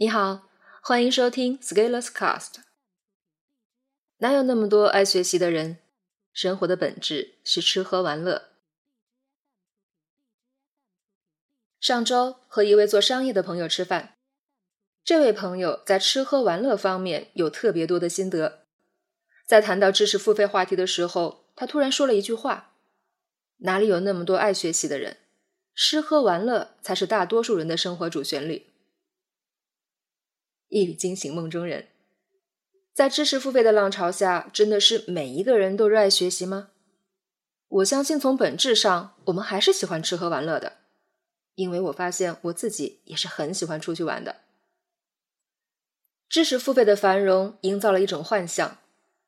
你好，欢迎收听 Scalers Cast。哪有那么多爱学习的人？生活的本质是吃喝玩乐。上周和一位做商业的朋友吃饭，这位朋友在吃喝玩乐方面有特别多的心得。在谈到知识付费话题的时候，他突然说了一句话：“哪里有那么多爱学习的人？吃喝玩乐才是大多数人的生活主旋律。”一语惊醒梦中人，在知识付费的浪潮下，真的是每一个人都热爱学习吗？我相信，从本质上，我们还是喜欢吃喝玩乐的，因为我发现我自己也是很喜欢出去玩的。知识付费的繁荣营造了一种幻象，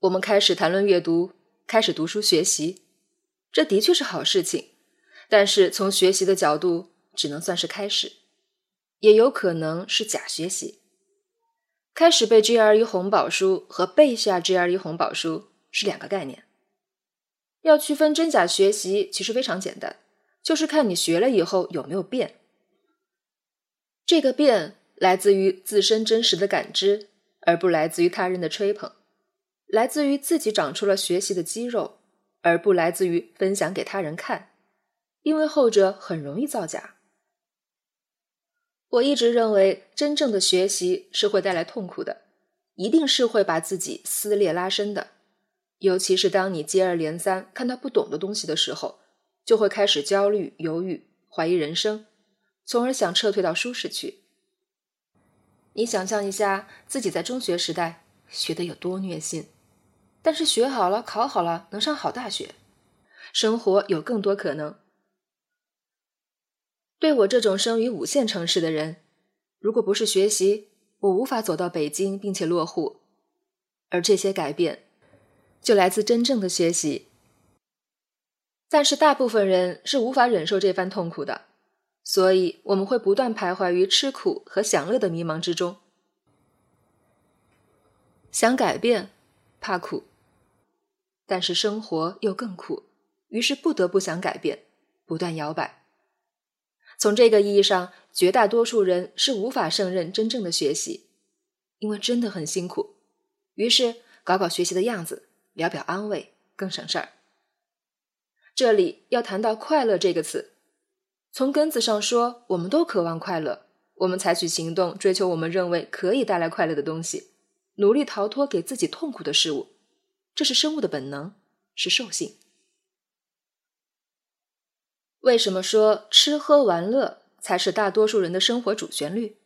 我们开始谈论阅读，开始读书学习，这的确是好事情，但是从学习的角度，只能算是开始，也有可能是假学习。开始背 GRE 红宝书和背下 GRE 红宝书是两个概念。要区分真假学习，其实非常简单，就是看你学了以后有没有变。这个变来自于自身真实的感知，而不来自于他人的吹捧；来自于自己长出了学习的肌肉，而不来自于分享给他人看，因为后者很容易造假。我一直认为，真正的学习是会带来痛苦的，一定是会把自己撕裂拉伸的。尤其是当你接二连三看到不懂的东西的时候，就会开始焦虑、犹豫、怀疑人生，从而想撤退到舒适区。你想象一下，自己在中学时代学的有多虐心，但是学好了、考好了，能上好大学，生活有更多可能。对我这种生于五线城市的人，如果不是学习，我无法走到北京并且落户。而这些改变，就来自真正的学习。但是大部分人是无法忍受这番痛苦的，所以我们会不断徘徊于吃苦和享乐的迷茫之中。想改变，怕苦，但是生活又更苦，于是不得不想改变，不断摇摆。从这个意义上，绝大多数人是无法胜任真正的学习，因为真的很辛苦。于是搞搞学习的样子，聊表安慰，更省事儿。这里要谈到“快乐”这个词，从根子上说，我们都渴望快乐，我们采取行动追求我们认为可以带来快乐的东西，努力逃脱给自己痛苦的事物，这是生物的本能，是兽性。为什么说吃喝玩乐才是大多数人的生活主旋律？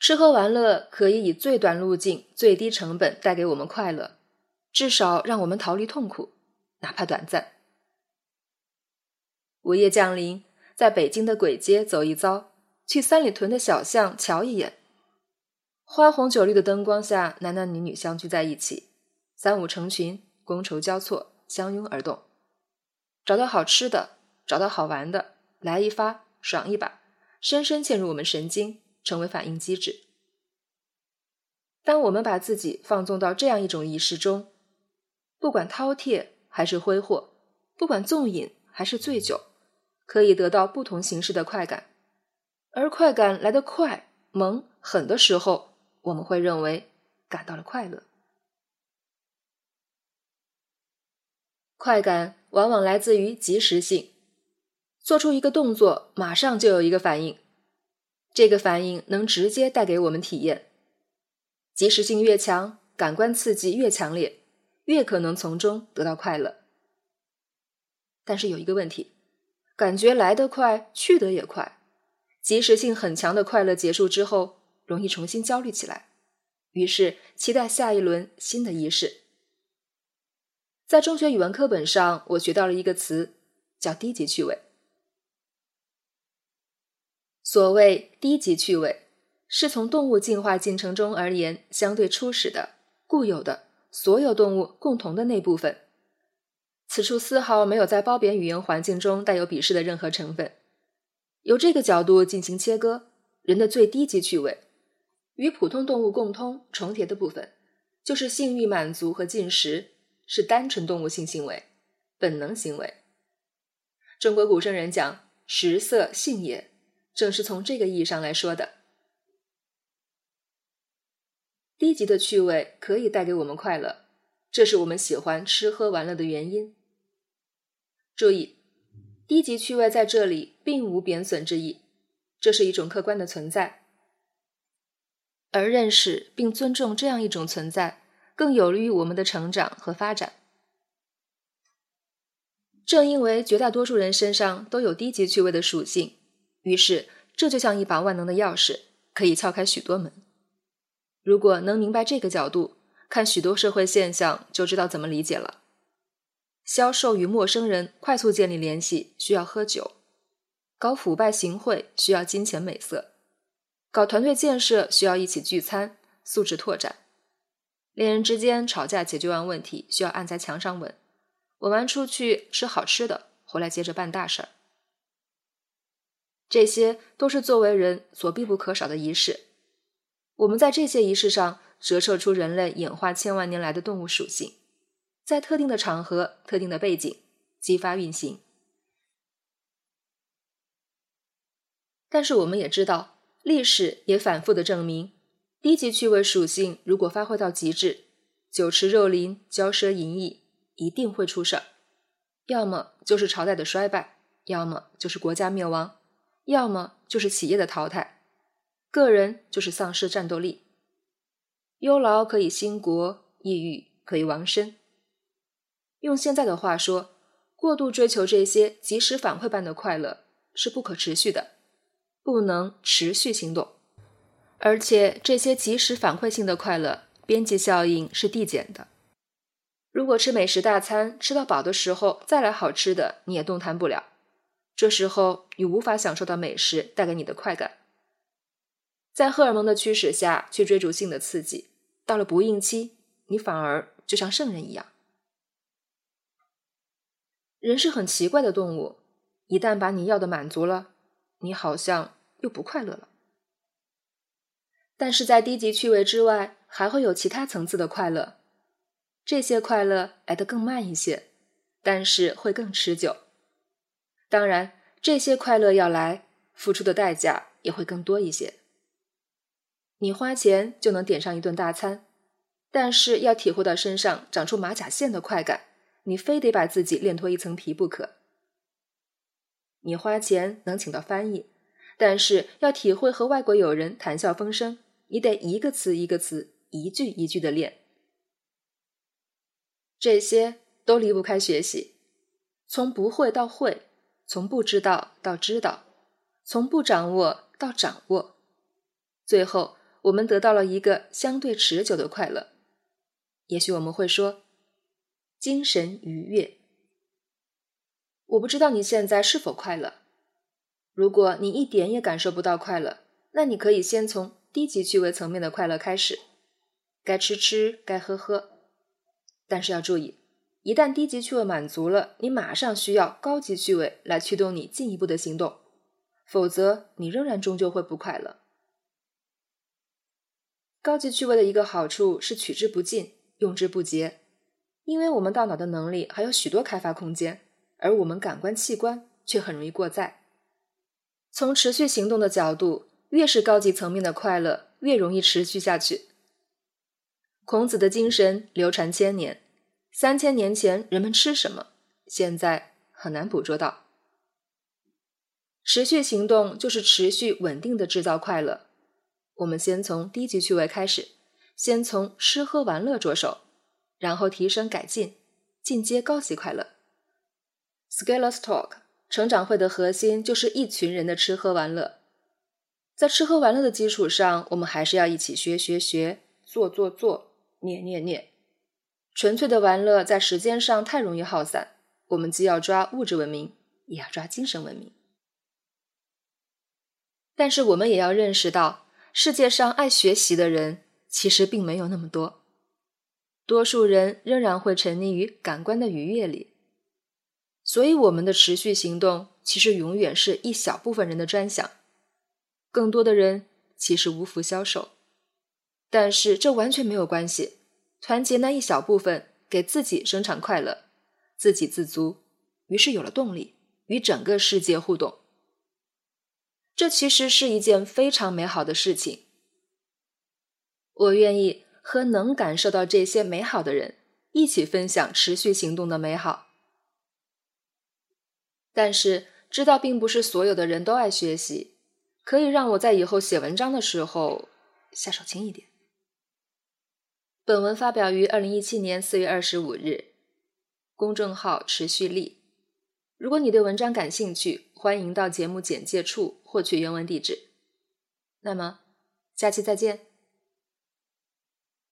吃喝玩乐可以以最短路径、最低成本带给我们快乐，至少让我们逃离痛苦，哪怕短暂。午夜降临，在北京的鬼街走一遭，去三里屯的小巷瞧一眼，花红酒绿的灯光下，男男女女相聚在一起，三五成群，觥筹交错，相拥而动。找到好吃的，找到好玩的，来一发，爽一把，深深嵌入我们神经，成为反应机制。当我们把自己放纵到这样一种仪式中，不管饕餮还是挥霍，不管纵饮还是醉酒，可以得到不同形式的快感，而快感来得快、猛、狠的时候，我们会认为感到了快乐。快感往往来自于及时性，做出一个动作，马上就有一个反应，这个反应能直接带给我们体验。及时性越强，感官刺激越强烈，越可能从中得到快乐。但是有一个问题，感觉来得快，去得也快，及时性很强的快乐结束之后，容易重新焦虑起来，于是期待下一轮新的仪式。在中学语文课本上，我学到了一个词，叫低级趣味。所谓低级趣味，是从动物进化进程中而言相对初始的、固有的、所有动物共同的那部分。此处丝毫没有在褒贬语言环境中带有鄙视的任何成分。由这个角度进行切割，人的最低级趣味，与普通动物共通重叠的部分，就是性欲满足和进食。是单纯动物性行为，本能行为。中国古圣人讲“食色性也”，正是从这个意义上来说的。低级的趣味可以带给我们快乐，这是我们喜欢吃喝玩乐的原因。注意，低级趣味在这里并无贬损之意，这是一种客观的存在。而认识并尊重这样一种存在，更有利于我们的成长和发展。正因为绝大多数人身上都有低级趣味的属性，于是这就像一把万能的钥匙，可以撬开许多门。如果能明白这个角度，看许多社会现象就知道怎么理解了。销售与陌生人快速建立联系需要喝酒，搞腐败行贿需要金钱美色。搞团队建设需要一起聚餐，素质拓展；恋人之间吵架解决完问题需要按在墙上吻；吻完出去吃好吃的，回来接着办大事儿。这些都是作为人所必不可少的仪式。我们在这些仪式上折射出人类演化千万年来的动物属性，在特定的场合、特定的背景激发运行。但是我们也知道。历史也反复的证明，低级趣味属性如果发挥到极致，酒池肉林、骄奢淫逸，一定会出事儿。要么就是朝代的衰败，要么就是国家灭亡，要么就是企业的淘汰，个人就是丧失战斗力。忧劳可以兴国，抑郁可以亡身。用现在的话说，过度追求这些及时反馈般的快乐是不可持续的。不能持续行动，而且这些及时反馈性的快乐边际效应是递减的。如果吃美食大餐吃到饱的时候再来好吃的，你也动弹不了。这时候你无法享受到美食带给你的快感。在荷尔蒙的驱使下去追逐性的刺激，到了不孕期，你反而就像圣人一样。人是很奇怪的动物，一旦把你要的满足了，你好像。又不快乐了，但是在低级趣味之外，还会有其他层次的快乐。这些快乐来得更慢一些，但是会更持久。当然，这些快乐要来，付出的代价也会更多一些。你花钱就能点上一顿大餐，但是要体会到身上长出马甲线的快感，你非得把自己练脱一层皮不可。你花钱能请到翻译。但是要体会和外国友人谈笑风生，你得一个词一个词、一句一句的练。这些都离不开学习，从不会到会，从不知道到知道，从不掌握到掌握，最后我们得到了一个相对持久的快乐。也许我们会说，精神愉悦。我不知道你现在是否快乐。如果你一点也感受不到快乐，那你可以先从低级趣味层面的快乐开始，该吃吃，该喝喝。但是要注意，一旦低级趣味满足了，你马上需要高级趣味来驱动你进一步的行动，否则你仍然终究会不快乐。高级趣味的一个好处是取之不尽，用之不竭，因为我们大脑的能力还有许多开发空间，而我们感官器官却很容易过载。从持续行动的角度，越是高级层面的快乐，越容易持续下去。孔子的精神流传千年，三千年前人们吃什么，现在很难捕捉到。持续行动就是持续稳定的制造快乐。我们先从低级趣味开始，先从吃喝玩乐着手，然后提升改进，进阶高级快乐。Scalers Talk。成长会的核心就是一群人的吃喝玩乐，在吃喝玩乐的基础上，我们还是要一起学学学，做做做，念念念。纯粹的玩乐在时间上太容易耗散，我们既要抓物质文明，也要抓精神文明。但是我们也要认识到，世界上爱学习的人其实并没有那么多，多数人仍然会沉溺于感官的愉悦里。所以，我们的持续行动其实永远是一小部分人的专享，更多的人其实无福消受。但是这完全没有关系，团结那一小部分，给自己生产快乐，自给自足，于是有了动力与整个世界互动。这其实是一件非常美好的事情。我愿意和能感受到这些美好的人一起分享持续行动的美好。但是，知道并不是所有的人都爱学习，可以让我在以后写文章的时候下手轻一点。本文发表于二零一七年四月二十五日，公众号持续力。如果你对文章感兴趣，欢迎到节目简介处获取原文地址。那么，下期再见。